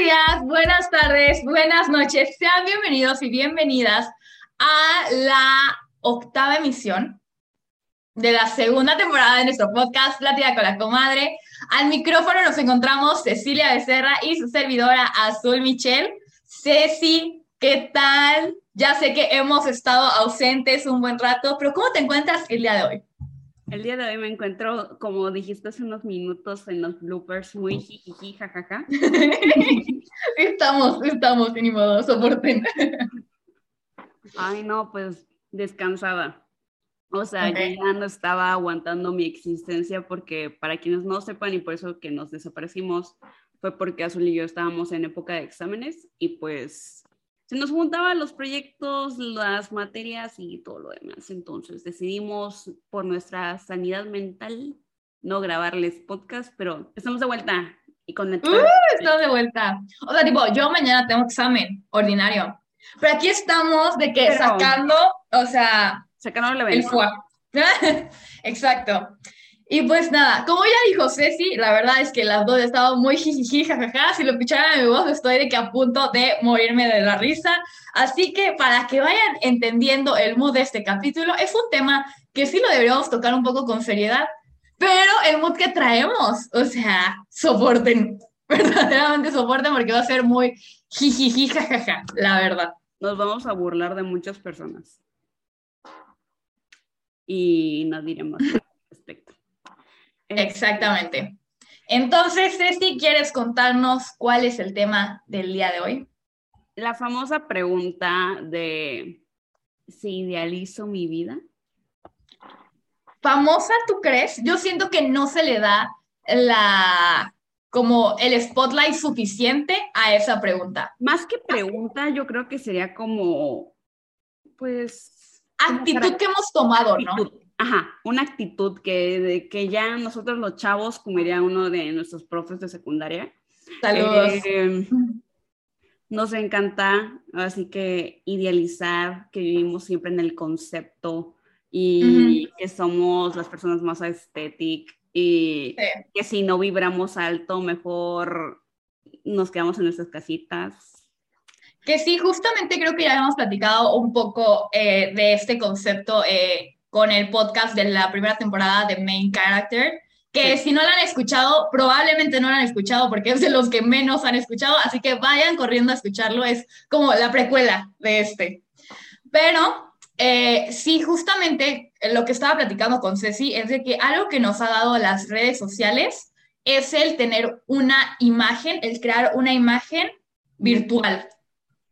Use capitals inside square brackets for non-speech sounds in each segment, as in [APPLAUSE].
días, buenas tardes, buenas noches. Sean bienvenidos y bienvenidas a la octava emisión de la segunda temporada de nuestro podcast Plática con la Comadre. Al micrófono nos encontramos Cecilia Becerra y su servidora Azul Michel. Ceci, ¿qué tal? Ya sé que hemos estado ausentes un buen rato, pero ¿cómo te encuentras el día de hoy? El día de hoy me encuentro, como dijiste hace unos minutos, en los bloopers, muy jijiji, jajaja. [LAUGHS] estamos, estamos, ni modo, soporten. Ay, no, pues descansada. O sea, yo ya no estaba aguantando mi existencia porque, para quienes no sepan, y por eso que nos desaparecimos, fue porque Azul y yo estábamos en época de exámenes y pues se nos juntaban los proyectos, las materias y todo lo demás. Entonces decidimos por nuestra sanidad mental no grabarles podcast, pero estamos de vuelta y con uh, estamos de vuelta. O sea, tipo, yo mañana tengo examen ordinario, pero aquí estamos de que sacando, o sea, sacando el fuego. [LAUGHS] Exacto. Y pues nada, como ya dijo Ceci, la verdad es que las dos estaban muy jijiji, jajaja. Si lo escucharan a mi voz, estoy de que a punto de morirme de la risa. Así que para que vayan entendiendo el mood de este capítulo, es un tema que sí lo deberíamos tocar un poco con seriedad, pero el mood que traemos, o sea, soporten, [LAUGHS] verdaderamente soporten porque va a ser muy jijiji, jajaja, la verdad. Nos vamos a burlar de muchas personas. Y no diremos respecto. Exactamente. Entonces, Ceci, ¿quieres contarnos cuál es el tema del día de hoy? La famosa pregunta de si idealizo mi vida. ¿Famosa tú crees? Yo siento que no se le da la como el spotlight suficiente a esa pregunta. Más que pregunta, yo creo que sería como, pues... Actitud que hemos tomado, ¿no? Ajá, una actitud que, que ya nosotros los chavos, como diría uno de nuestros profes de secundaria, Saludos. Eh, nos encanta, así que idealizar que vivimos siempre en el concepto y que somos las personas más estéticas y que si no vibramos alto, mejor nos quedamos en nuestras casitas. Que sí, justamente creo que ya hemos platicado un poco eh, de este concepto eh, con el podcast de la primera temporada de Main Character, que si no lo han escuchado, probablemente no lo han escuchado porque es de los que menos han escuchado, así que vayan corriendo a escucharlo, es como la precuela de este. Pero eh, sí, justamente lo que estaba platicando con Ceci es de que algo que nos ha dado las redes sociales es el tener una imagen, el crear una imagen virtual.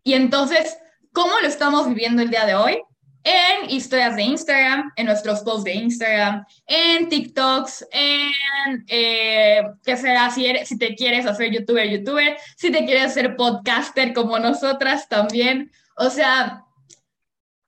Y entonces, ¿cómo lo estamos viviendo el día de hoy? en historias de Instagram, en nuestros posts de Instagram, en TikToks, en eh, qué será si, si te quieres hacer youtuber, youtuber, si te quieres hacer podcaster como nosotras también. O sea,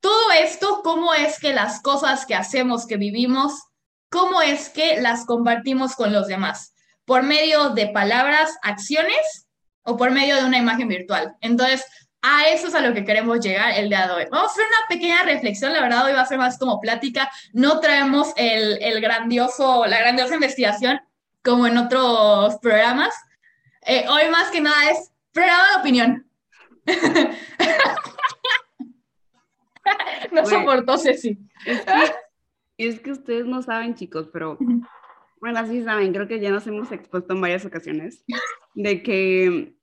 todo esto, cómo es que las cosas que hacemos, que vivimos, cómo es que las compartimos con los demás, por medio de palabras, acciones o por medio de una imagen virtual. Entonces, a eso es a lo que queremos llegar el día de hoy. Vamos a hacer una pequeña reflexión, la verdad hoy va a ser más como plática, no traemos el, grandioso, la grandiosa investigación como en otros programas. Eh, hoy más que nada es programa de opinión. [LAUGHS] [LAUGHS] no soportó Ceci. Es es que ustedes no saben, chicos, pero bueno, sí saben, creo que ya nos hemos expuesto en varias ocasiones de que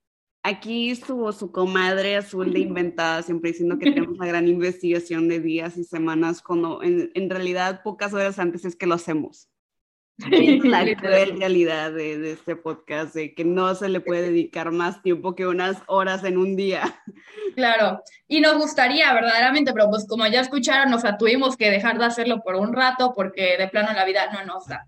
Aquí estuvo su comadre azul de inventada, siempre diciendo que tenemos una gran investigación de días y semanas, cuando en, en realidad pocas horas antes es que lo hacemos. [LAUGHS] la realidad de, de, este podcast, de que no se le puede [LAUGHS] dedicar más tiempo que unas horas en un día. Claro, y nos gustaría verdaderamente, pero pues como ya escucharon, nos tuvimos que dejar de hacerlo por un rato porque de plano la vida no nos da.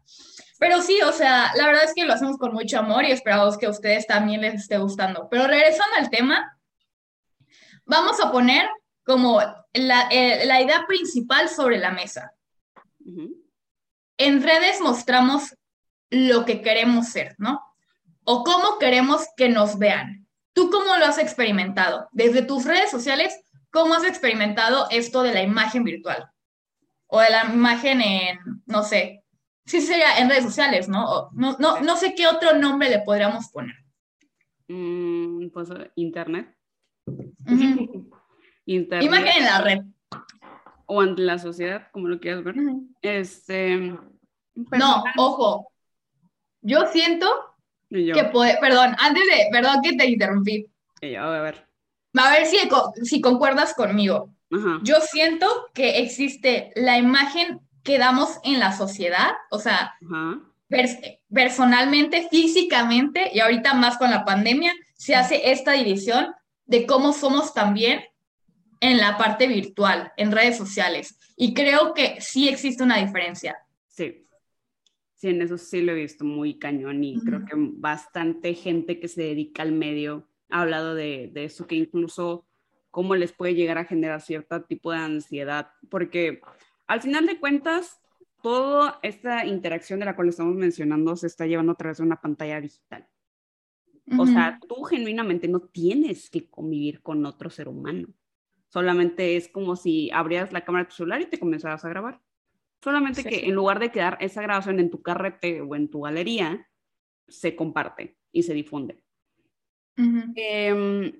Pero sí, o sea, la verdad es que lo hacemos con mucho amor y esperamos que a ustedes también les esté gustando. Pero regresando al tema, vamos a poner como la, eh, idea principal sobre la mesa. En redes mostramos lo que queremos ser, ¿no? O cómo queremos que nos vean. ¿Tú cómo lo has experimentado? Desde tus redes sociales, ¿cómo has experimentado esto de la imagen virtual? O de la imagen en, no sé, sí sería en redes sociales, ¿no? No, no, no sé qué otro nombre le podríamos poner. Mm, pues, internet. [LAUGHS] internet. Imagen en la red. O ante la sociedad, como lo quieras ver. Este. No, ojo. Yo siento que puede. Perdón, antes de. Perdón que te interrumpí. a ver. A ver si, si concuerdas conmigo. Yo siento que existe la imagen que damos en la sociedad, o sea, personalmente, físicamente, y ahorita más con la pandemia, se hace esta división de cómo somos también en la parte virtual, en redes sociales. Y creo que sí existe una diferencia. Sí. Sí, en eso sí lo he visto muy cañón y creo que bastante gente que se dedica al medio ha hablado de, de eso, que incluso cómo les puede llegar a generar cierto tipo de ansiedad, porque al final de cuentas, toda esta interacción de la cual estamos mencionando se está llevando a través de una pantalla digital. O sea, tú genuinamente no tienes que convivir con otro ser humano. Solamente es como si abrieras la cámara de tu celular y te comenzaras a grabar. Solamente que en lugar de quedar esa grabación en tu carrete o en tu galería, se comparte y se difunde. Em,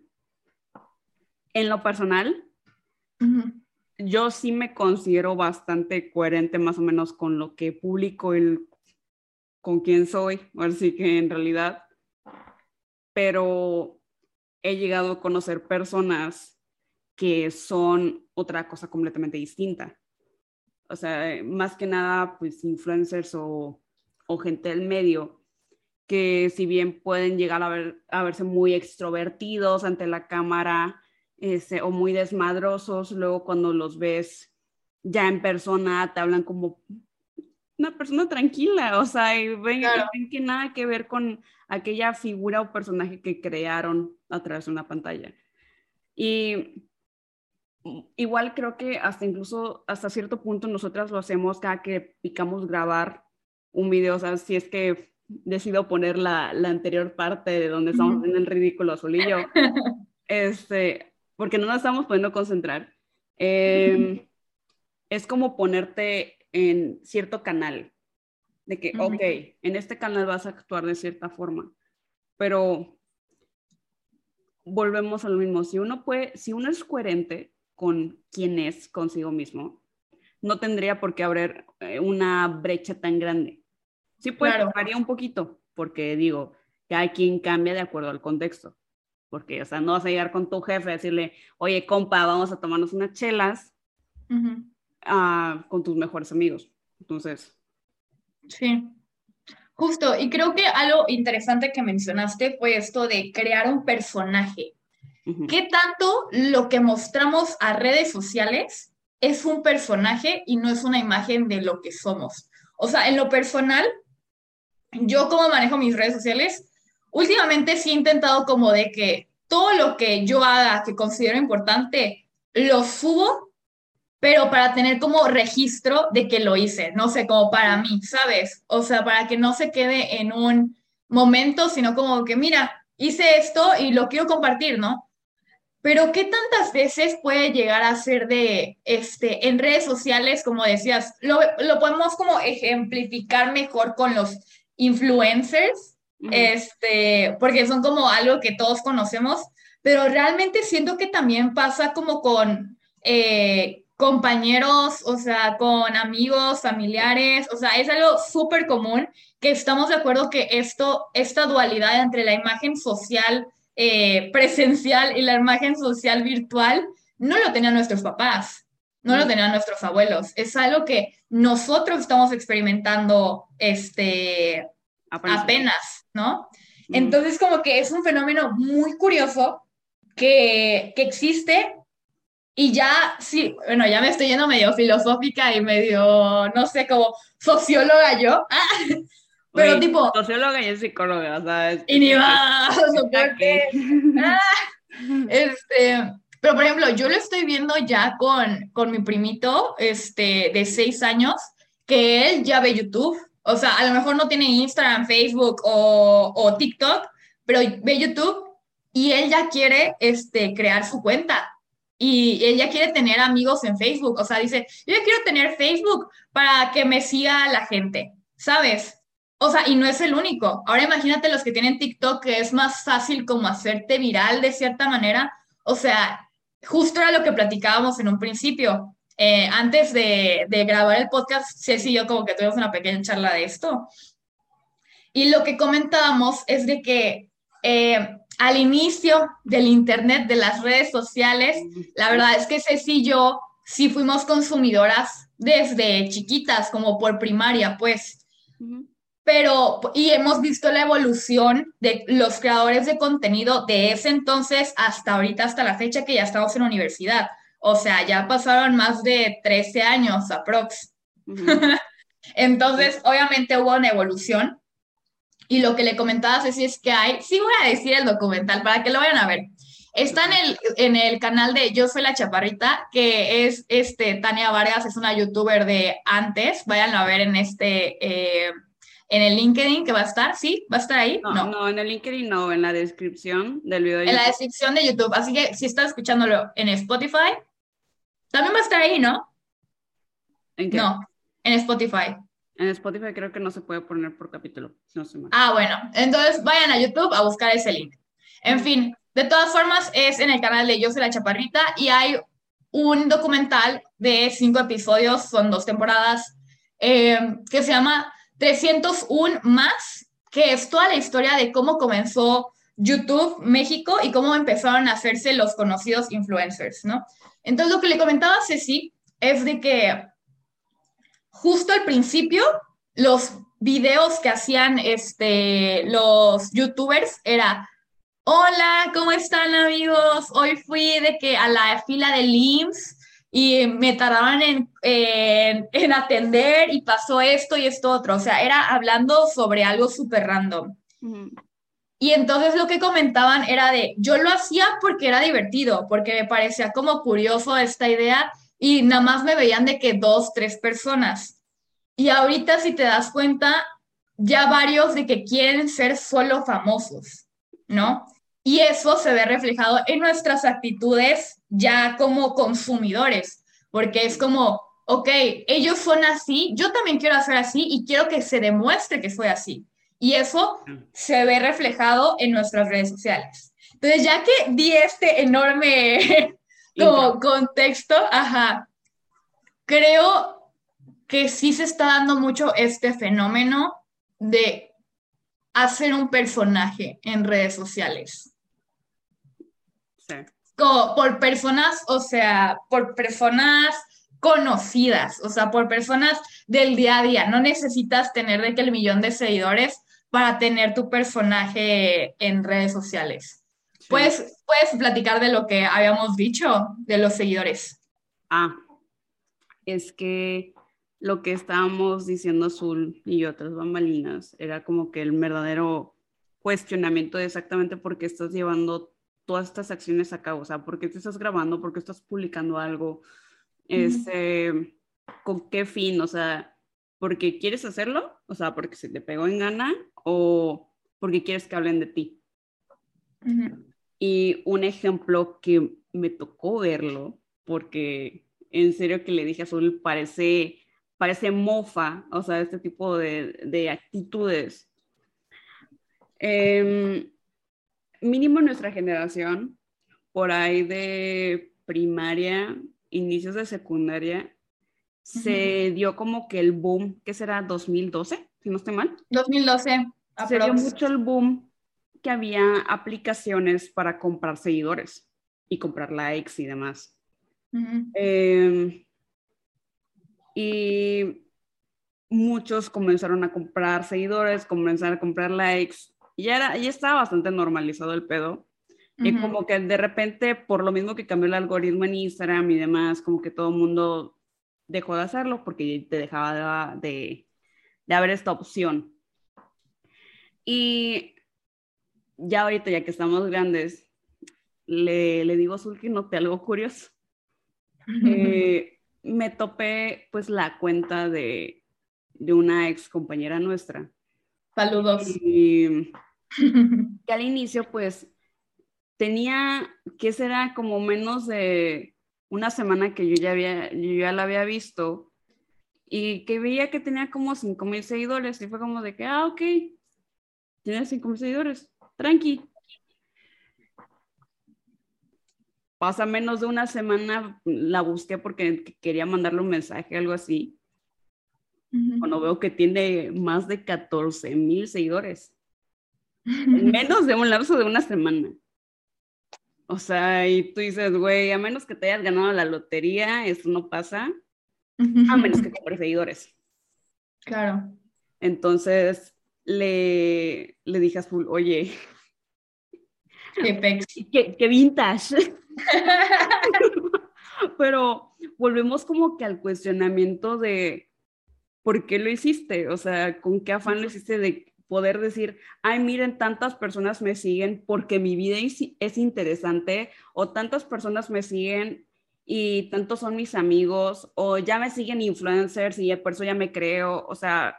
en lo personal, yo sí me considero bastante coherente más o menos con lo que publico y con quién soy, así que en realidad, pero he llegado a conocer personas que son otra cosa completamente distinta. O sea, más que nada, pues influencers o, o gente del medio que si bien pueden llegar a, ver, a verse muy extrovertidos ante la cámara este, o muy desmadrosos, luego cuando los ves ya en persona te hablan como una persona tranquila, o sea, y ven, ven, que nada que ver con aquella figura o personaje que crearon a través de una pantalla. Y igual creo que hasta incluso hasta cierto punto nosotras lo hacemos cada que picamos grabar un video, o sea, si es que decido poner la, la anterior parte de donde estamos en el ridículo solillo, [LAUGHS] este, porque no nos estamos pudiendo concentrar. Em, es como ponerte en cierto canal, de que, ok, en este canal vas a actuar de cierta forma, pero volvemos a lo mismo, si uno puede, si uno es coherente con quién es consigo mismo, no tendría por qué haber eh, una brecha tan grande. Sí, pues varía un poquito, porque digo, cada quien cambia de acuerdo al contexto. Porque, o sea, no vas a llegar con tu jefe a decirle, oye, compa, vamos a tomarnos unas chelas con tus mejores amigos. Entonces. Sí. Justo, y creo que algo interesante que mencionaste fue esto de crear un personaje. ¿Qué tanto lo que mostramos a redes sociales es un personaje y no es una imagen de lo que somos? O sea, en lo personal, yo como manejo mis redes sociales, últimamente sí he intentado como de que todo lo que yo haga que considero importante, lo subo, pero para tener como registro de que lo hice, no sé, como para mí, ¿sabes? O sea, para que no se quede en un momento, sino como que, mira, hice esto y lo quiero compartir, ¿no? Pero ¿qué tantas veces puede llegar a ser de, este, en redes sociales, como decías, lo, lo podemos como ejemplificar mejor con los influencers, este, porque son como algo que todos conocemos, pero realmente siento que también pasa como con eh, compañeros, o sea, con amigos, familiares, o sea, es algo súper común que estamos de acuerdo que esto, esta dualidad entre la imagen social eh, presencial y la imagen social virtual, no lo tenían nuestros papás, no lo tenían nuestros abuelos, es algo que nosotros estamos experimentando este, apenas, ¿no? Entonces, como que es un fenómeno muy curioso que, que existe y ya, sí, bueno, ya me estoy yendo medio filosófica y medio, no sé, como socióloga yo. [LAUGHS] Pero tipo... Socióloga y psicóloga, ¿sabes? Y ni va, ah, este, pero, por ejemplo, yo lo estoy viendo ya con, con mi primito este, de seis años, que él ya ve YouTube. O sea, a lo mejor no tiene Instagram, Facebook o, o TikTok, pero ve YouTube y él ya quiere este, crear su cuenta. Y él ya quiere tener amigos en Facebook. O sea, dice, yo ya quiero tener Facebook para que me siga la gente, ¿sabes? O sea, y no es el único. Ahora imagínate los que tienen TikTok, que es más fácil como hacerte viral de cierta manera. O sea, justo era lo que platicábamos en un principio. Eh, antes de, grabar el podcast, Ceci y yo como que tuvimos una pequeña charla de esto. Y lo que comentábamos es de que eh, al inicio del Internet, de las redes sociales, la verdad es que Ceci y yo sí fuimos consumidoras desde chiquitas, como por primaria, pues pero, y hemos visto la evolución de los creadores de contenido de ese entonces hasta ahorita, hasta la fecha que ya estamos en universidad. O sea, ya pasaron más de 13 años aprox. [LAUGHS] entonces, obviamente hubo una evolución. Y lo que le comentaba Ceci es que hay, sí voy a decir el documental para que lo vayan a ver. Está en el, en el canal de Yo Soy la Chaparrita, que es este, Tania Vargas, es una youtuber de antes. Váyanlo a ver en este, eh, en el LinkedIn que va a estar, ¿sí? ¿Va a estar ahí? No, no, en el LinkedIn no, en la descripción del video. en la descripción de YouTube. Así que si estás escuchándolo en Spotify, también va a estar ahí, ¿no? ¿En qué? No, en Spotify. En Spotify creo que no se puede poner por capítulo, no Ah, bueno, entonces vayan a YouTube a buscar ese link. En fin, de todas formas, es en el canal de Yo soy la Chaparrita y hay un documental de cinco episodios, son dos temporadas, eh, que se llama 301 más, que es toda la historia de cómo comenzó YouTube México y cómo empezaron a hacerse los conocidos influencers, ¿no? Entonces, lo que le comentaba a Ceci es de que justo al principio, los videos que hacían este, los youtubers era, hola, ¿cómo están amigos? Hoy fui de que a la fila de IMSS y me tardaban en, en, atender y pasó esto y esto otro. O sea, era hablando sobre algo súper random. Y entonces lo que comentaban era de, yo lo hacía porque era divertido, porque me parecía como curioso esta idea y nada más me veían de que dos, tres personas. Y ahorita si te das cuenta, ya varios de que quieren ser solo famosos, ¿no? Y eso se ve reflejado en nuestras actitudes ya como consumidores, porque es como, ok, ellos son así, yo también quiero hacer así y quiero que se demuestre que fue así. Y eso se ve reflejado en nuestras redes sociales. Entonces, ya que di este enorme [LAUGHS] como contexto, ajá, creo que sí se está dando mucho este fenómeno de hacer un personaje en redes sociales por personas, o sea, por personas conocidas, o sea, por personas del día a día. No necesitas tener de que el millón de seguidores para tener tu personaje en redes sociales. ¿Puedes, puedes platicar de lo que habíamos dicho de los seguidores. Ah, es que lo que estábamos diciendo Azul y otras bambalinas era como que el verdadero cuestionamiento de exactamente por qué estás llevando todas estas acciones a cabo? O sea, ¿por qué te estás grabando? ¿Por qué estás publicando algo? Este, ¿Con qué fin? O sea, ¿porque quieres hacerlo? O sea, ¿porque se te pegó en gana? ¿O porque quieres que hablen de ti? Y un ejemplo que me tocó verlo, porque en serio que le dije a Azul, parece, parece mofa, o sea, este tipo de, de actitudes. Eh, mínimo nuestra generación, por ahí de primaria, inicios de secundaria, se dio como que el boom, ¿qué será? ¿2012? Si no estoy mal. 2012. Se dio mucho el boom que había aplicaciones para comprar seguidores y comprar likes y demás. Em, y muchos comenzaron a comprar seguidores, comenzaron a comprar likes ya, era, ya estaba bastante normalizado el pedo. Y como que de repente, por lo mismo que cambió el algoritmo en Instagram y demás, como que todo el mundo dejó de hacerlo porque te dejaba de, de, haber esta opción. Y ya ahorita, ya que estamos grandes, le, le digo a que noté algo curioso. [LAUGHS] Eh, me topé pues la cuenta de, de una ex compañera nuestra. Saludos. Y [LAUGHS] que al inicio pues tenía, que será como menos de una semana que yo ya, había, yo ya la había visto y que veía que tenía como 5 mil seguidores y fue como de que, ah, ok, tiene 5 mil seguidores, tranqui. Pasa menos de una semana, la busqué porque quería mandarle un mensaje, algo así. Cuando veo que tiene más de 14 mil seguidores. [LAUGHS] En menos de un lapso de una semana. O sea, y tú dices, güey, a menos que te hayas ganado la lotería, eso no pasa. A menos que compres seguidores. Claro. Entonces le, le dije a Azul, oye. Qué, [LAUGHS] qué, qué vintage. [LAUGHS] Pero volvemos como que al cuestionamiento de por qué lo hiciste, o sea, con qué afán lo hiciste de poder decir, ay, miren, tantas personas me siguen porque mi vida es interesante o tantas personas me siguen y tantos son mis amigos o ya me siguen influencers y por eso ya me creo, o sea,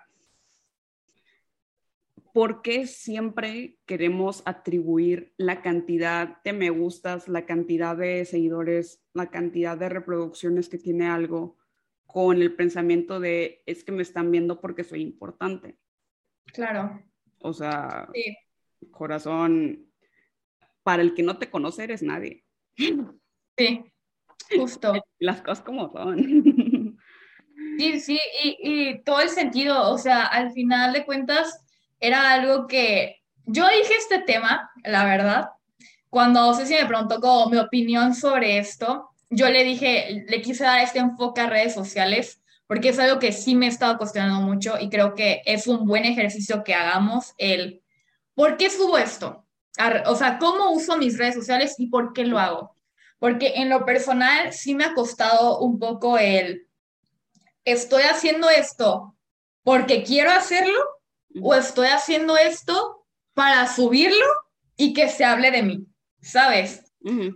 ¿por qué siempre queremos atribuir la cantidad de me gustas, la cantidad de seguidores, la cantidad de reproducciones que tiene algo con el pensamiento de es que me están viendo porque soy importante? Claro. O sea, corazón, para el que no te conoce eres nadie. [LAUGHS] Sí, justo. [LAUGHS] Las cosas como son. [LAUGHS] Sí, sí, y, y todo el sentido, o sea, al final de cuentas, era algo que yo dije este tema, la verdad, cuando Ceci me preguntó como mi opinión sobre esto, yo le dije, le quise dar este enfoque a redes sociales porque es algo que sí me he estado cuestionando mucho y creo que es un buen ejercicio que hagamos el, ¿por qué subo esto? O sea, ¿cómo uso mis redes sociales y por qué lo hago? Porque en lo personal sí me ha costado un poco el, ¿estoy haciendo esto porque quiero hacerlo o estoy haciendo esto para subirlo y que se hable de mí? ¿Sabes?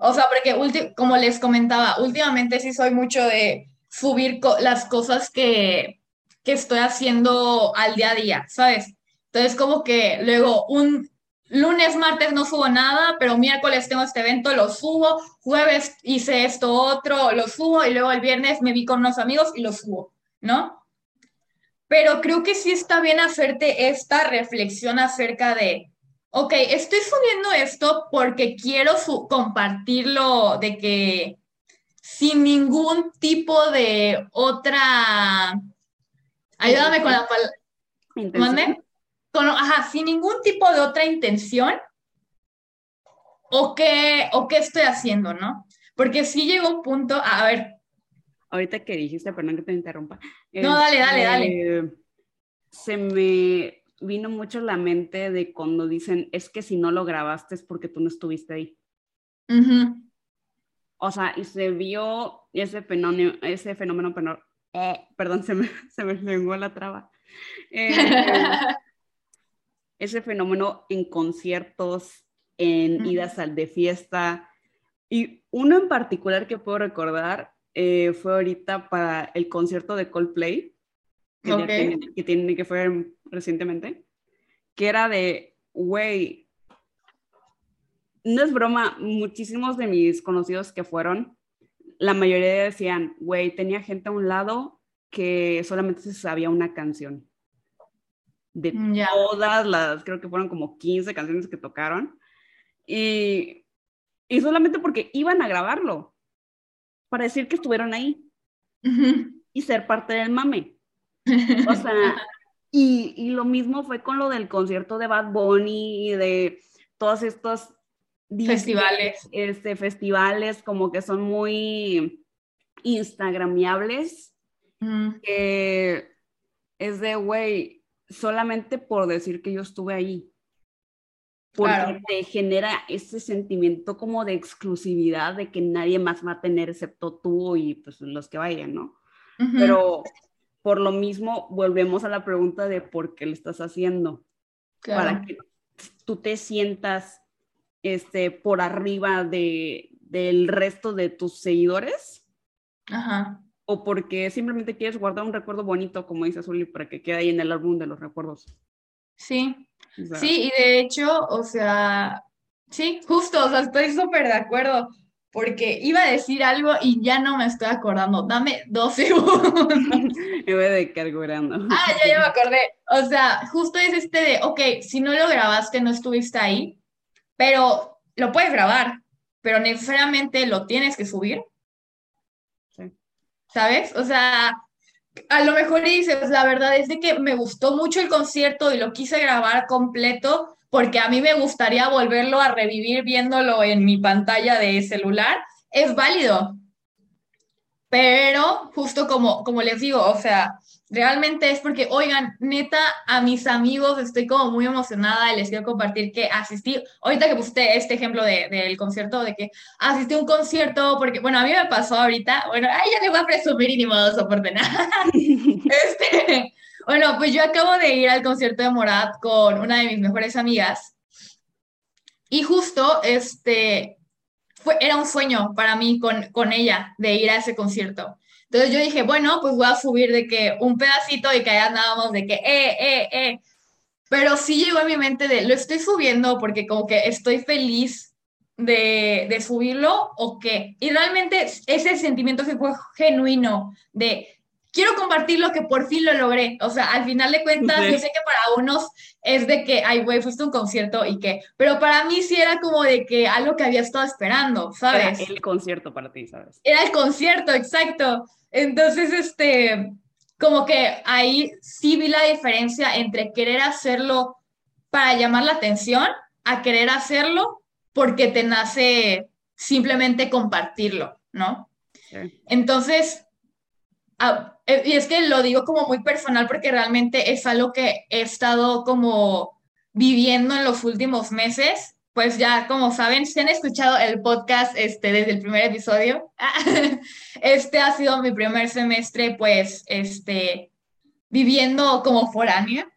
O sea, porque como les comentaba, últimamente sí soy mucho de subir las cosas que, que estoy haciendo al día a día, ¿sabes? Entonces, como que luego un lunes, martes no subo nada, pero miércoles tengo este evento, lo subo, jueves hice esto otro, lo subo y luego el viernes me vi con unos amigos y lo subo, ¿no? Pero creo que sí está bien hacerte esta reflexión acerca de, ok, estoy subiendo esto porque quiero compartirlo, de que sin ningún tipo de otra... Ayúdame con la palabra. Con, ajá, sin ningún tipo de otra intención. ¿O qué, ¿O qué estoy haciendo, no? Porque sí llegó un punto, a ver. Ahorita que dijiste, perdón que te interrumpa. No, dale, dale, dale. Este, se me vino mucho la mente de cuando dicen, es que si no lo grabaste es porque tú no estuviste ahí. O sea, y se vio ese fenómeno, ese fenómeno, eh, perdón, se me, [LAUGHS] se me lengua la traba. [LAUGHS] Eh, ese fenómeno en conciertos, en idas al de fiesta. Y uno en particular que puedo recordar eh, fue ahorita para el concierto de Coldplay, que, que, tiene, que fue recientemente, que era de, güey, no es broma, muchísimos de mis conocidos que fueron, la mayoría decían, güey, tenía gente a un lado que solamente se sabía una canción. De mm, todas las, creo que fueron como 15 canciones que tocaron. Y, y solamente porque iban a grabarlo, para decir que estuvieron ahí y ser parte del mame. O [LAUGHS] sea, y, y, lo mismo fue con lo del concierto de Bad Bunny y de todos estos festivales. Este, festivales como que son muy instagramiables, que es de, güey, solamente por decir que yo estuve ahí. Porque te genera ese sentimiento como de exclusividad de que nadie más va a tener excepto tú y pues los que vayan, ¿no? Pero por lo mismo volvemos a la pregunta de por qué lo estás haciendo. Para que tú te sientas este, por arriba de, del resto de tus seguidores. Ajá. O porque simplemente quieres guardar un recuerdo bonito, como dice Azuli, para que quede ahí en el álbum de los recuerdos. Sí. sí, y de hecho, o sea, sí, justo, o sea, estoy súper de acuerdo. porque iba a decir algo y ya no me estoy acordando. Dame dos [LAUGHS] segundos. [LAUGHS] me voy de carburando. Ah, ya, ya me acordé. O sea, justo es este de, ok, si no lo grabaste, no estuviste ahí, pero lo puedes grabar, pero necesariamente lo tienes que subir. Sí. ¿Sabes? O sea, a lo mejor dices, la verdad es de que me gustó mucho el concierto y lo quise grabar completo, porque a mí me gustaría volverlo a revivir viéndolo en mi pantalla de celular, es válido. Pero justo como, como les digo, o sea, realmente es porque, oigan, neta, a mis amigos estoy como muy emocionada y les quiero compartir que asistí, ahorita que puse este ejemplo del concierto, de que asistí a un concierto, porque, bueno, a mí me pasó ahorita, bueno, ay, ya le voy a presumir y ni modo soporte nada. [LAUGHS] este, bueno, pues yo acabo de ir al concierto de Morat con una de mis mejores amigas y justo este fue, era un sueño para mí con, con ella de ir a ese concierto. Entonces yo dije, bueno, pues voy a subir de que un pedacito y que allá andábamos de que, eh, eh, eh. Pero sí llegó a mi mente de, lo estoy subiendo porque como que estoy feliz de, de subirlo o qué. Y realmente ese sentimiento se fue genuino de, quiero compartir lo que por fin lo logré. O sea, al final de cuentas, yo sé que para unos es de que, ay, güey, fuiste a un concierto y qué. Pero para mí sí era como de que algo que había estado esperando, ¿sabes? Era el concierto para ti, ¿sabes? Era el concierto, exacto. Entonces, este, como que ahí sí vi la diferencia entre querer hacerlo para llamar la atención a querer hacerlo porque te nace simplemente compartirlo, ¿no? Entonces, Ah, eh, y es que lo digo como muy personal porque realmente es algo que he estado como viviendo en los últimos meses. Pues ya, como saben, si han escuchado el podcast este, desde el primer episodio, [LAUGHS] este ha sido mi primer semestre, pues, este, viviendo como foránea.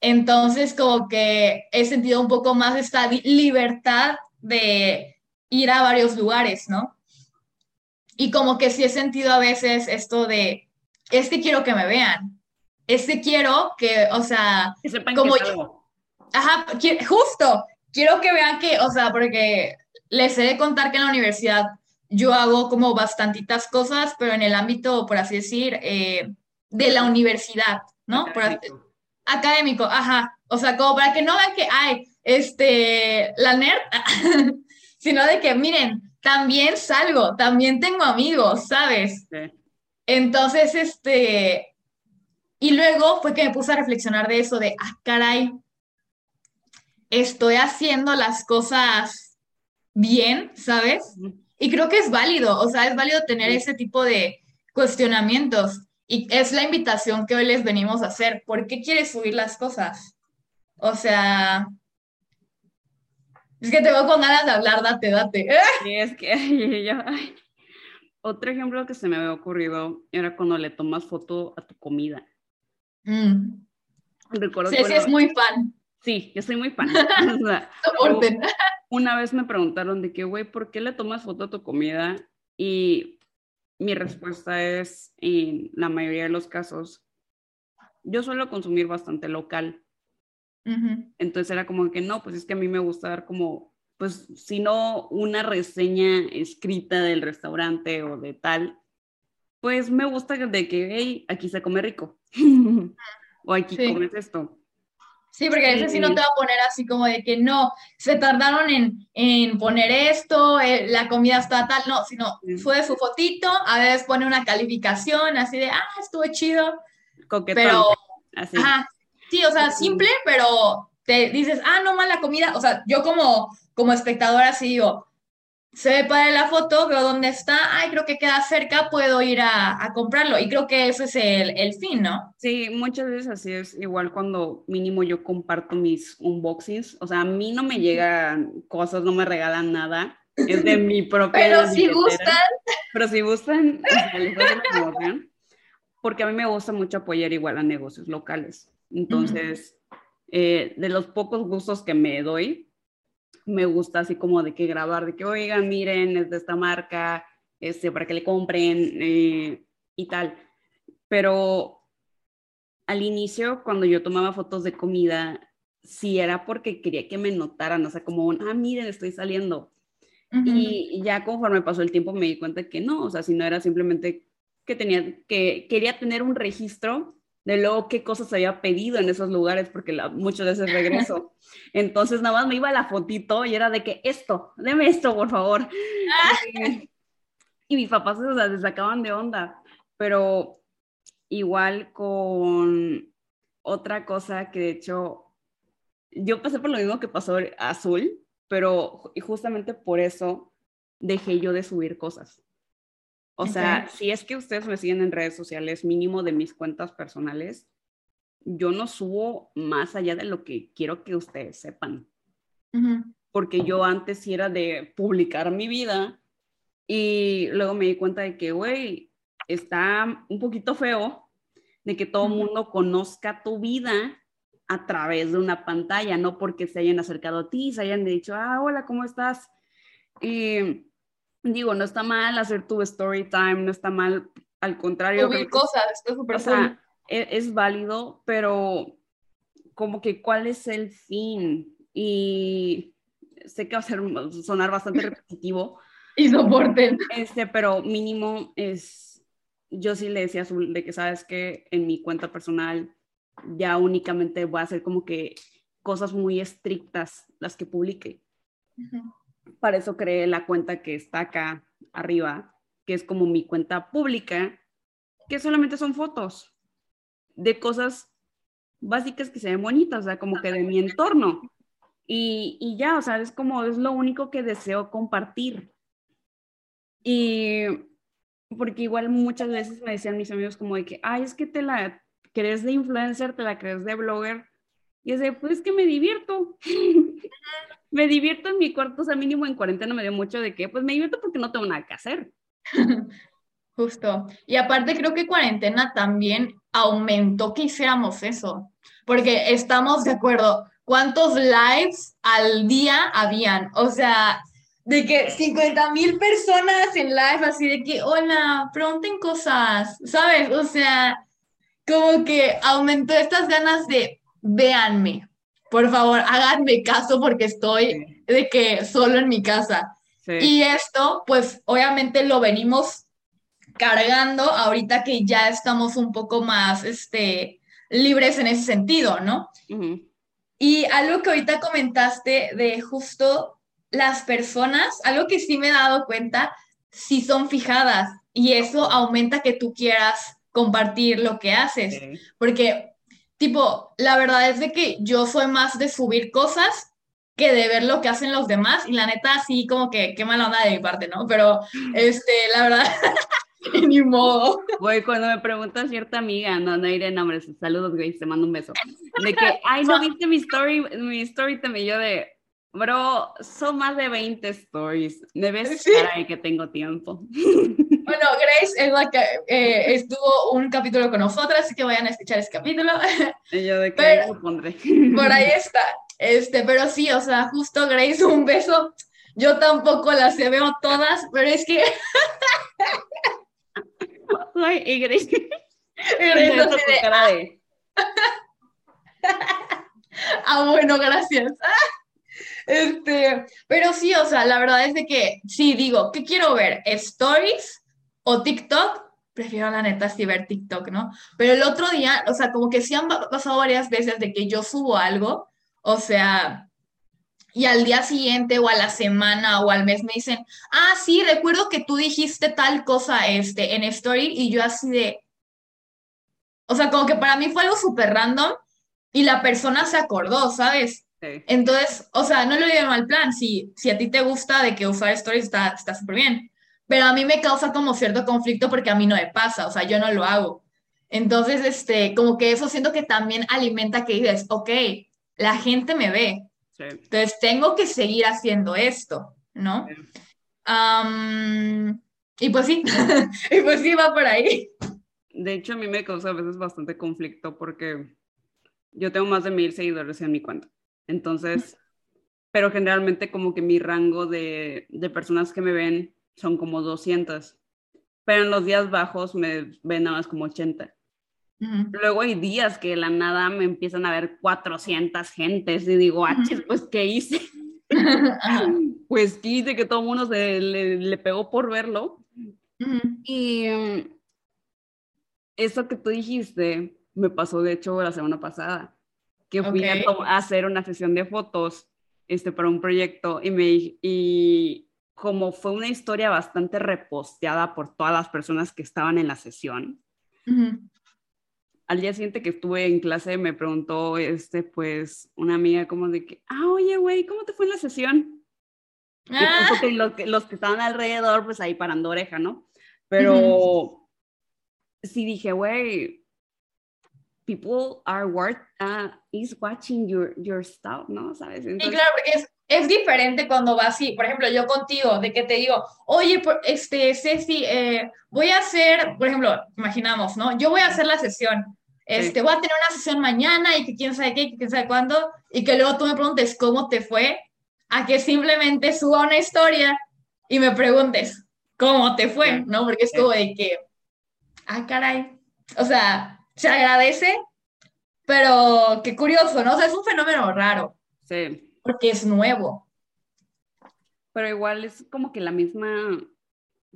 Entonces, como que he sentido un poco más esta libertad de ir a varios lugares, ¿no? Y como que sí he sentido a veces esto de, es que quiero que me vean, es que quiero que, o sea, como yo, ajá, justo, quiero que vean que, o sea, porque les he de contar que en la universidad yo hago como bastantitas cosas, pero en el ámbito, por así decir, eh, de la universidad, ¿no? Académico. académico, ajá. O sea, como para que no vean que, hay este, la nerd, [LAUGHS] sino de que, miren, también salgo, también tengo amigos, ¿sabes? Entonces, este, y luego fue que me puse a reflexionar de eso, de, ah, caray, estoy haciendo las cosas bien, ¿sabes? Y creo que es válido, o sea, es válido tener ese tipo de cuestionamientos. Y es la invitación que hoy les venimos a hacer. ¿Por qué quieres subir las cosas? O sea, es que te veo con ganas de hablar, date, date. [LAUGHS] Sí, es que [LAUGHS] yo, Otro ejemplo que se me había ocurrido era cuando le tomas foto a tu comida. Mm. Recuerdo sí, sí, es muy fan. Sí, yo soy muy fan. [LAUGHS] [LAUGHS] una vez me preguntaron de que, güey, ¿por qué le tomas foto a tu comida? Y mi respuesta es, en la mayoría de los casos, yo suelo consumir bastante local. Entonces era como que no, pues es que a mí me gusta dar como, pues si no una reseña escrita del restaurante o de tal, pues me gusta de que, hey, aquí se come rico. [LAUGHS] o aquí comes esto. Sí, porque a veces sí no te va a poner así como de que no, se tardaron en, en poner esto, eh, la comida está tal, no, sino sube su fotito, a veces pone una calificación así de, ah, estuvo chido. Coquetón. Pero, así. Sí, o sea, simple, pero te dices, ah, no mala comida. O sea, yo como, como espectadora sí digo, se ve para la foto, veo dónde está, ay, creo que queda cerca, puedo ir a, comprarlo. Y creo que ese es el, el, fin, ¿no? Sí, muchas veces así es, igual cuando mínimo yo comparto mis unboxings, o sea, a mí no me llegan cosas, no me regalan nada, es de mi [LAUGHS] propia... Pero si gustan. Pero si gustan, [LAUGHS] porque a mí me gusta mucho apoyar igual a negocios locales. Entonces, eh, de los pocos gustos que me doy, me gusta así como de que grabar, de que, oigan, miren, es de esta marca, este, para que le compren eh, y tal. Pero al inicio, cuando yo tomaba fotos de comida, sí era porque quería que me notaran, o sea, como, ah, miren, estoy saliendo. y, ya conforme pasó el tiempo me di cuenta que no, o sea, si no era simplemente que tenía, que quería tener un registro de luego qué cosas había pedido en esos lugares, porque la, muchas veces regreso. [LAUGHS] Entonces nada más me iba a la fotito y era de que esto, deme esto, por favor. [LAUGHS] y, mis papás o sea, se sacaban de onda, pero igual con otra cosa que de hecho yo pasé por lo mismo que pasó Azul, pero justamente por eso dejé yo de subir cosas. O sea, si es que ustedes me siguen en redes sociales, mínimo de mis cuentas personales, yo no subo más allá de lo que quiero que ustedes sepan. Porque yo antes sí era de publicar mi vida y luego me di cuenta de que, güey, está un poquito feo de que todo el mundo conozca tu vida a través de una pantalla, no porque se hayan acercado a ti, se hayan dicho, ah, hola, ¿cómo estás? Y digo, no está mal hacer tu story time, no está mal, al contrario. Subir cosas, está súper o e, es, válido, pero como que cuál es el fin y sé que va a ser, sonar bastante [LAUGHS] repetitivo. y soporten. Este, pero mínimo es, yo sí le decía a Azul de que sabes que en mi cuenta personal ya únicamente voy a hacer como que cosas muy estrictas las que publique. Para eso creé la cuenta que está acá arriba, que es como mi cuenta pública, que solamente son fotos de cosas básicas que se ven bonitas, o sea, como que de mi entorno. Y, y ya, o sea, es como, es lo único que deseo compartir. Y porque igual muchas veces me decían mis amigos como de que, ay, es que te la crees de influencer, te la crees de blogger. Y es de, pues que me divierto. [LAUGHS] me divierto en mi cuarto, o sea, mínimo en cuarentena me dio mucho de que, pues me divierto porque no tengo nada que hacer. [LAUGHS] Justo. Y aparte creo que cuarentena también aumentó que hiciéramos eso, porque estamos de acuerdo, ¿cuántos lives al día habían? O sea, de que 50 mil personas en live, así de que, hola, pregunten cosas, ¿sabes? O sea, como que aumentó estas ganas de, véanme, por favor, háganme caso porque estoy de que solo en mi casa. Y esto, pues obviamente lo venimos cargando ahorita que ya estamos un poco más este, libres en ese sentido, ¿no? Y algo que ahorita comentaste de justo las personas, algo que sí me he dado cuenta, si son fijadas y eso aumenta que tú quieras compartir lo que haces, porque tipo, la verdad es de que yo soy más de subir cosas que de ver lo que hacen los demás y la neta sí como que qué mala onda de mi parte, ¿no? Pero este, la verdad [LAUGHS] ni modo. Güey, cuando me pregunta cierta amiga, no, no iré nombres, saludos, güey, te mando un beso. De que, ay, no [LAUGHS] viste mi story, mi story te yo de, bro, son más de 20 stories. Me ves ¿Sí? para que tengo tiempo. [LAUGHS] Bueno, Grace es la que eh, estuvo un capítulo con nosotras, así que vayan a escuchar ese capítulo. [LAUGHS] Y yo de qué pondré. Por ahí está. Este, pero sí, o sea, justo Grace, un beso. Yo tampoco las veo todas, pero es que. [LAUGHS] Ay, y Grace. Grace no se de... ah, bueno, gracias. Este, pero sí, o sea, la verdad es de que sí, digo, ¿qué quiero ver? ¿Stories o TikTok? Prefiero la neta sí ver TikTok, ¿no? Pero el otro día, o sea, como que sí han pasado varias veces de que yo subo algo, o sea, y al día siguiente o a la semana o al mes me dicen, ah, sí, recuerdo que tú dijiste tal cosa este, en Story y yo así de, o sea, como que para mí fue algo súper random y la persona se acordó, ¿sabes? Entonces, o sea, no lo digo mal plan, si, si a ti te gusta de que usar stories está súper bien, pero a mí me causa como cierto conflicto porque a mí no me pasa, o sea, yo no lo hago. Entonces, este, como que eso siento que también alimenta que dices, ok, la gente me ve, entonces tengo que seguir haciendo esto, ¿no? y pues sí, [LAUGHS] y pues sí va por ahí. De hecho, a mí me causa a veces bastante conflicto porque yo tengo más de mil seguidores en mi cuenta. Entonces, pero generalmente como que mi rango de, de personas que me ven son como 200, pero en los días bajos me ven nada más como 80. Luego hay días que de la nada me empiezan a ver 400 gentes y digo, ah, pues, ¿qué hice? [LAUGHS] pues dice que todo el mundo se le, pegó por verlo. Y mm, eso que tú dijiste me pasó de hecho la semana pasada, que fui a, hacer una sesión de fotos este, para un proyecto y, me, y como fue una historia bastante reposteada por todas las personas que estaban en la sesión, al día siguiente que estuve en clase me preguntó, este, pues, una amiga como de que, ah, oye, güey, ¿cómo te fue en la sesión? Ah. Que los, los, que estaban alrededor, pues ahí parando oreja, ¿no? Pero sí dije, güey, people are worth, uh, is watching your, your stuff, ¿no? ¿Sabes? Entonces, claro, porque es, es diferente cuando vas así, por ejemplo, yo contigo, de que te digo, oye, este, Ceci, eh, voy a hacer, por ejemplo, imaginamos, ¿no? Yo voy a hacer la sesión, este, voy a tener una sesión mañana y que quién sabe qué, que quién sabe cuándo, y que luego tú me preguntes cómo te fue, a que simplemente suba una historia y me preguntes cómo te fue, ¿no? Porque es como de que, ah, caray, o sea, se agradece, pero qué curioso, ¿no? O sea, es un fenómeno raro. Sí porque es nuevo. Pero igual es como que la misma,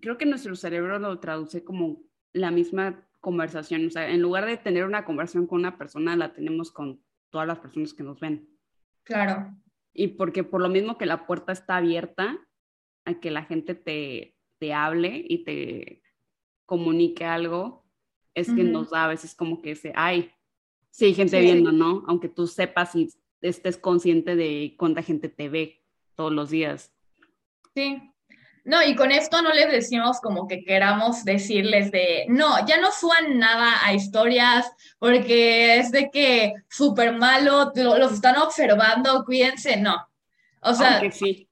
creo que nuestro cerebro lo traduce como la misma conversación. O sea, en lugar de tener una conversación con una persona, la tenemos con todas las personas que nos ven. Claro. Y porque por lo mismo que la puerta está abierta a que la gente te, te hable y te comunique algo, es que nos da a veces como que ese, ay, sí hay gente viendo, ¿no? Aunque tú sepas y estés consciente de cuánta gente te ve todos los días. Sí. No, y con esto no les decimos como que queramos decirles de, no, ya no suban nada a historias porque es de que súper malo, los están observando, cuídense, no. O sea, aunque sí.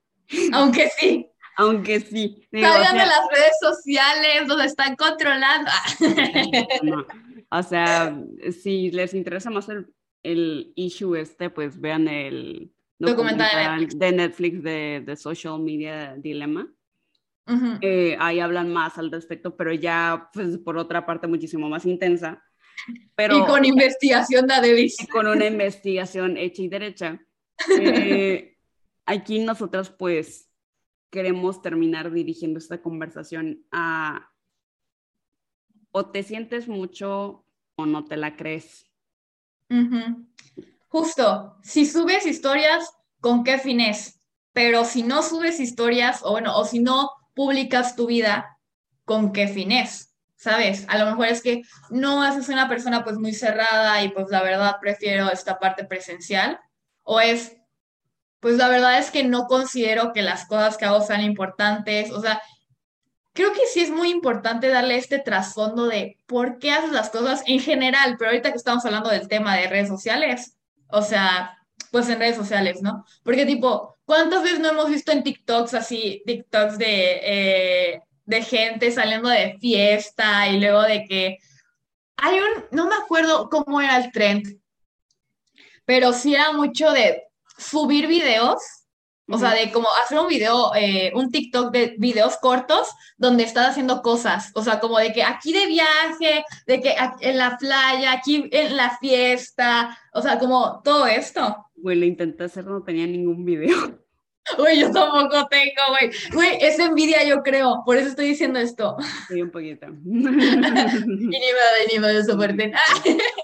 Aunque sí. Aunque sí. Salgan de las redes sociales, los están controlando. [LAUGHS] O sea, si les interesa más el, el issue este, pues vean el documental, de Netflix de, de, Social Media Dilemma. Eh, ahí hablan más al respecto, pero ya, pues por otra parte, muchísimo más intensa. Pero, y con investigación de Davis. Con una investigación hecha y derecha. [LAUGHS] Eh, aquí nosotros, pues, queremos terminar dirigiendo esta conversación a o te sientes mucho o no te la crees. Justo, si subes historias, ¿con qué fines? Pero si no subes historias, o bueno, o si no publicas tu vida, ¿con qué fines? ¿Sabes? A lo mejor es que no haces una persona pues muy cerrada y pues la verdad prefiero esta parte presencial. O es, pues la verdad es que no considero que las cosas que hago sean importantes. O sea, creo que sí es muy importante darle este trasfondo de por qué haces las cosas en general, pero ahorita que estamos hablando del tema de redes sociales, o sea, pues en redes sociales, ¿no? Porque tipo, ¿cuántas veces no hemos visto en TikToks así, TikToks de, eh, de gente saliendo de fiesta y luego de que hay un, no me acuerdo cómo era el trend, pero sí era mucho de subir videos o sea, de como hacer un video, eh, un TikTok de videos cortos donde estás haciendo cosas. O sea, como de que aquí de viaje, de que en la playa, aquí en la fiesta. O sea, como todo esto. Güey, lo intenté hacer, no tenía ningún video. [LAUGHS] Güey, yo tampoco tengo, güey. Güey, es envidia, yo creo. Por eso estoy diciendo esto. Sí, un poquito. [LAUGHS] y ni me ni me de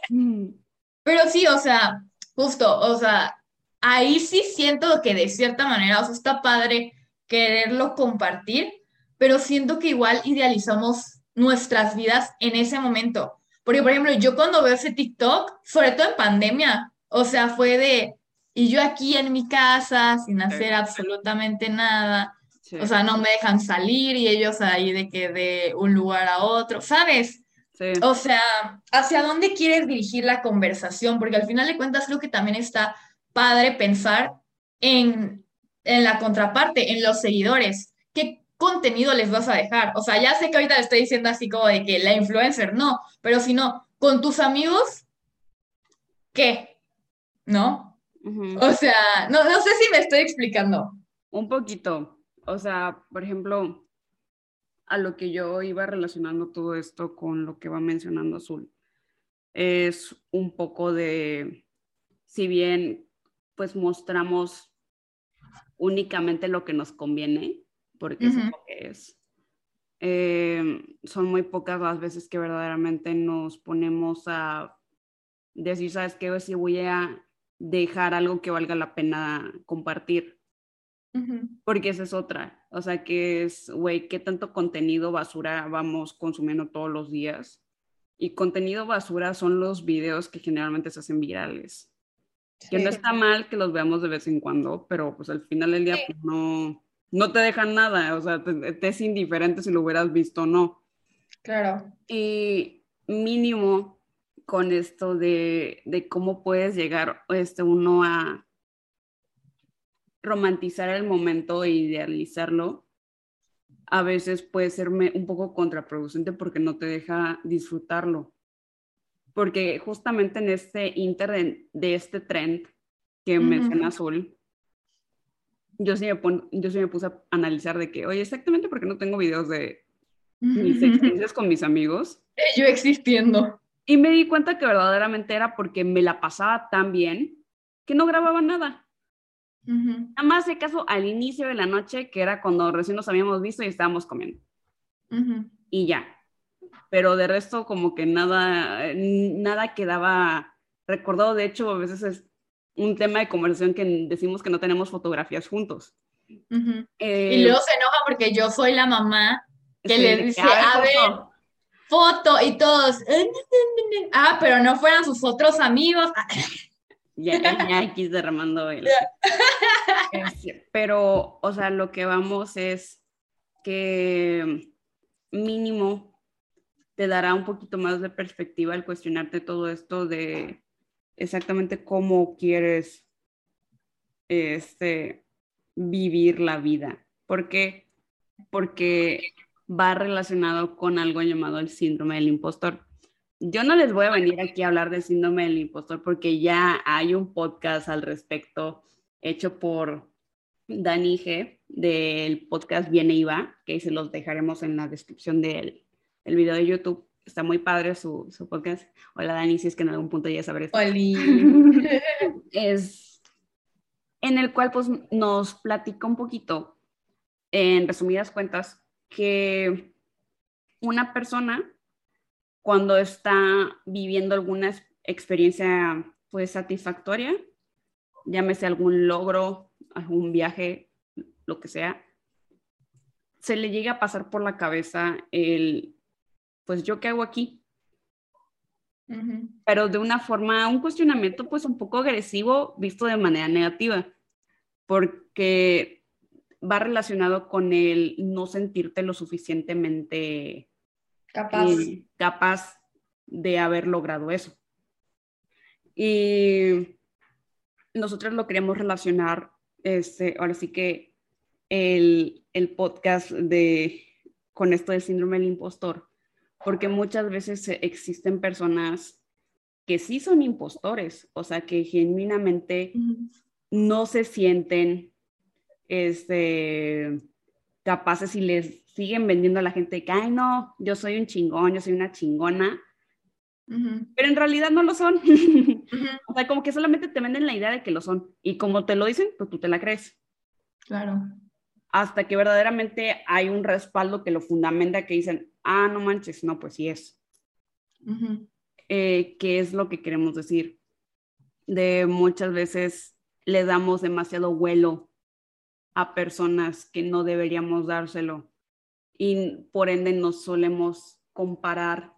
[LAUGHS] Pero sí, o sea, justo, o sea, ahí sí siento que de cierta manera, o sea, está padre quererlo compartir, pero siento que igual idealizamos nuestras vidas en ese momento. Porque, por ejemplo, yo cuando veo ese TikTok, sobre todo en pandemia, o sea, fue de, y yo aquí en mi casa, sin hacer absolutamente nada, o sea, no me dejan salir y ellos ahí de que de un lugar a otro, ¿sabes? O sea, ¿hacia dónde quieres dirigir la conversación? Porque al final de cuentas creo que también está padre pensar en, la contraparte, en los seguidores. ¿Qué contenido les vas a dejar? O sea, ya sé que ahorita le estoy diciendo así como de que la influencer no, pero si no, con tus amigos, ¿qué? ¿No? O sea, no, no sé si me estoy explicando. Un poquito. O sea, por ejemplo, a lo que yo iba relacionando todo esto con lo que va mencionando Azul, es un poco de, si bien pues mostramos únicamente lo que nos conviene, porque es lo que es. Eh, son muy pocas las veces que verdaderamente nos ponemos a decir, ¿sabes qué? Si voy a dejar algo que valga la pena compartir. Porque esa es otra. O sea, que es, güey, ¿qué tanto contenido basura vamos consumiendo todos los días? Y contenido basura son los videos que generalmente se hacen virales. Que no está mal que los veamos de vez en cuando, pero pues al final del día pues, no, no te dejan nada. O sea, te, es indiferente si lo hubieras visto o no. Claro. Y mínimo con esto de, de cómo puedes llegar este, uno a romantizar el momento e idealizarlo, a veces puede ser un poco contraproducente porque no te deja disfrutarlo. Porque justamente en este inter de, este trend que menciona Azul, yo sí, me yo sí me puse a analizar de que, oye, exactamente porque no tengo videos de mis experiencias con mis amigos. [LAUGHS] Yo existiendo. Y me di cuenta que verdaderamente era porque me la pasaba tan bien que no grababa nada. Nada más de caso al inicio de la noche, que era cuando recién nos habíamos visto y estábamos comiendo. Y ya. Pero de resto, como que nada, nada quedaba recordado. De hecho, a veces es un tema de conversación que decimos que no tenemos fotografías juntos. Eh, y luego se enoja porque yo soy la mamá que le dice, a ver, foto y todos, ah, pero no fueran sus otros amigos. Ya, ya aquí derramando el. Pero, o sea, lo que vamos es que mínimo te dará un poquito más de perspectiva al cuestionarte todo esto de exactamente cómo quieres este, vivir la vida. ¿Por qué? Porque va relacionado con algo llamado el síndrome del impostor yo no les voy a venir aquí a hablar del síndrome del impostor porque ya hay un podcast al respecto hecho por Dani G del podcast Viene y Va, que se los dejaremos en la descripción del, del video de YouTube. Está muy padre su, su, podcast. Hola Dani, si es que en algún punto ya sabré esto. [LAUGHS] es en el cual pues nos platica un poquito, en resumidas cuentas, que una persona cuando está viviendo alguna experiencia pues satisfactoria, llámese algún logro, algún viaje, lo que sea, se le llega a pasar por la cabeza el, pues yo qué hago aquí, pero de una forma, un cuestionamiento pues un poco agresivo visto de manera negativa, porque va relacionado con el no sentirte lo suficientemente capaz. capaz de haber logrado eso. Y nosotros lo queríamos relacionar, este, ahora sí que el, el podcast de, con esto del síndrome del impostor, porque muchas veces existen personas que sí son impostores, o sea, que genuinamente no se sienten este, capaces y les siguen vendiendo a la gente que, ay, no, yo soy un chingón, yo soy una chingona, pero en realidad no lo son. [LAUGHS] O sea, como que solamente te venden la idea de que lo son. Y como te lo dicen, pues tú te la crees. Claro. Hasta que verdaderamente hay un respaldo que lo fundamenta, que dicen, ah, no manches, no, pues sí es. Eh, ¿Qué es lo que queremos decir? De muchas veces le damos demasiado vuelo a personas que no deberíamos dárselo y por ende nos solemos comparar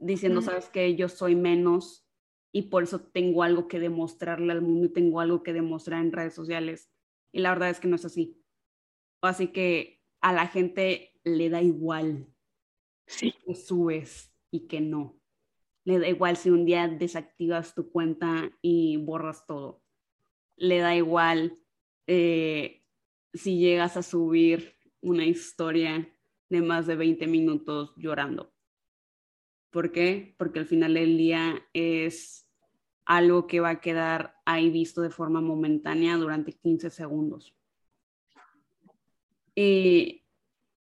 diciendo, sabes que yo soy menos y por eso tengo algo que demostrarle al mundo y tengo algo que demostrar en redes sociales. Y la verdad es que no es así. Así que a la gente le da igual sí. que subes y que no. Le da igual si un día desactivas tu cuenta y borras todo. Le da igual eh, si llegas a subir una historia de más de 20 minutos llorando. ¿Por qué? Porque al final del día es algo que va a quedar ahí visto de forma momentánea durante 15 segundos. Y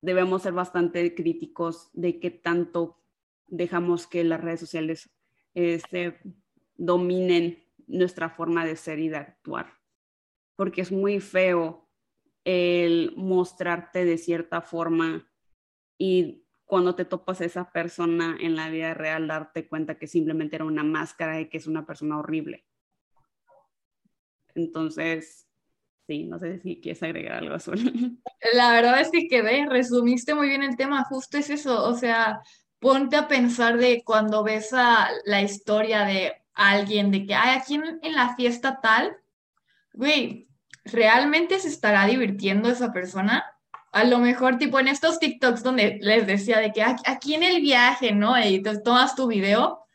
debemos ser bastante críticos de qué tanto dejamos que las redes sociales este, dominen nuestra forma de ser y de actuar. porque es muy feo el mostrarte de cierta forma y cuando te topas a esa persona en la vida real darte cuenta que simplemente era una máscara y que es una persona horrible. Entonces, sí, no sé si quieres agregar algo, Azul. [LAUGHS] La verdad es que quedé, resumiste muy bien el tema, justo es eso, o sea, ponte a pensar de cuando ves la historia de alguien, de que, hay aquí en, en la fiesta tal, güey, ¿realmente se estará divirtiendo esa persona? A lo mejor, tipo en estos TikToks donde les decía de que aquí en el viaje, ¿no? Y te tomas tu video,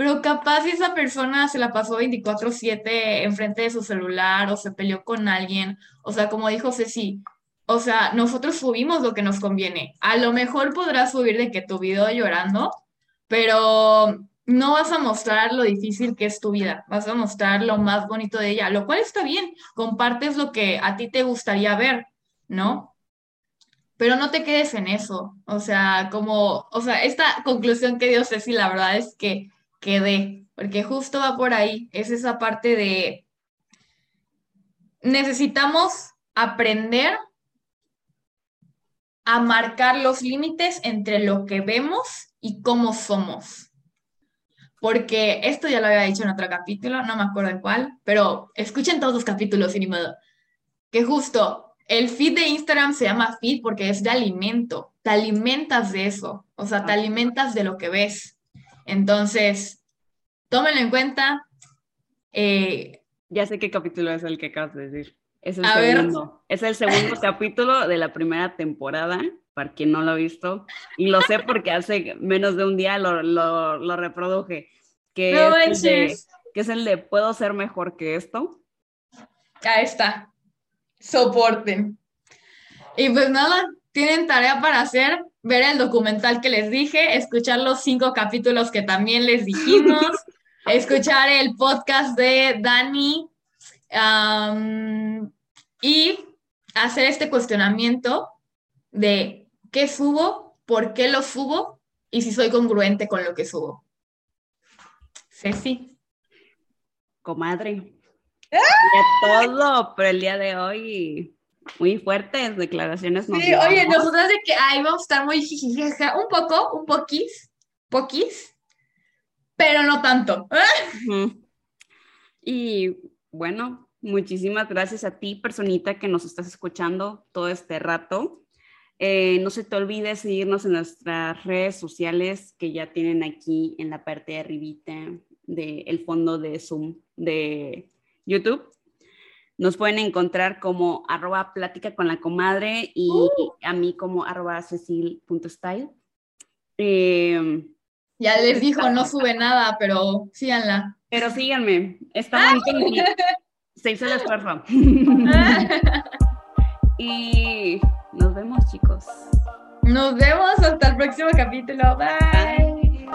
pero capaz si esa persona se la pasó 24/7 enfrente de su celular o se peleó con alguien, o sea, como dijo Ceci, o sea, nosotros subimos lo que nos conviene. A lo mejor podrás subir de que tu video llorando, pero no vas a mostrar lo difícil que es tu vida, vas a mostrar lo más bonito de ella, lo cual está bien, compartes lo que a ti te gustaría ver, ¿no? Pero no te quedes en eso, o sea, como, o sea, esta conclusión que dio Ceci, la verdad es que quedé, porque justo va por ahí, es esa parte de necesitamos aprender a marcar los límites entre lo que vemos y cómo somos. Porque esto ya lo había dicho en otro capítulo, no me acuerdo en cuál, pero escuchen todos los capítulos, sin modo. Que justo el feed de Instagram se llama feed porque es de alimento. Te alimentas de eso, o sea, te alimentas de lo que ves. Entonces, tómenlo en cuenta. Eh, ya sé qué capítulo es el que acabas de decir. Es el segundo. Es el segundo [LAUGHS] capítulo de la primera temporada, para quien no lo ha visto. Y lo sé porque hace menos de un día lo, lo, reproduje. Que, es el de, que es el de ¿Puedo ser mejor que esto? Ahí está. Soporten. Y pues nada, tienen tarea para hacer, ver el documental que les dije, escuchar los cinco capítulos que también les dijimos, [LAUGHS] escuchar el podcast de Dani y hacer este cuestionamiento de qué subo, por qué lo subo y si soy congruente con lo que subo. Ceci. Comadre. ¡Ah! todo, pero el día de hoy muy fuertes declaraciones. Sí, oye, nosotras de que ahí vamos a estar muy un poco, un poquis, poquis, pero no tanto. Y bueno, muchísimas gracias a ti, personita, que nos estás escuchando todo este rato. Eh, no se te olvide seguirnos en nuestras redes sociales que ya tienen aquí en la parte de arribita del fondo de Zoom de YouTube. Nos pueden encontrar como arroba plática con la comadre y uh. a mí como arroba cecil.style. Eh, ya les dijo, no sube nada, pero síganla. Pero síganme, está muy [LAUGHS] Se hizo el esfuerzo. [LAUGHS] y nos vemos, chicos. Nos vemos hasta el próximo capítulo. Bye.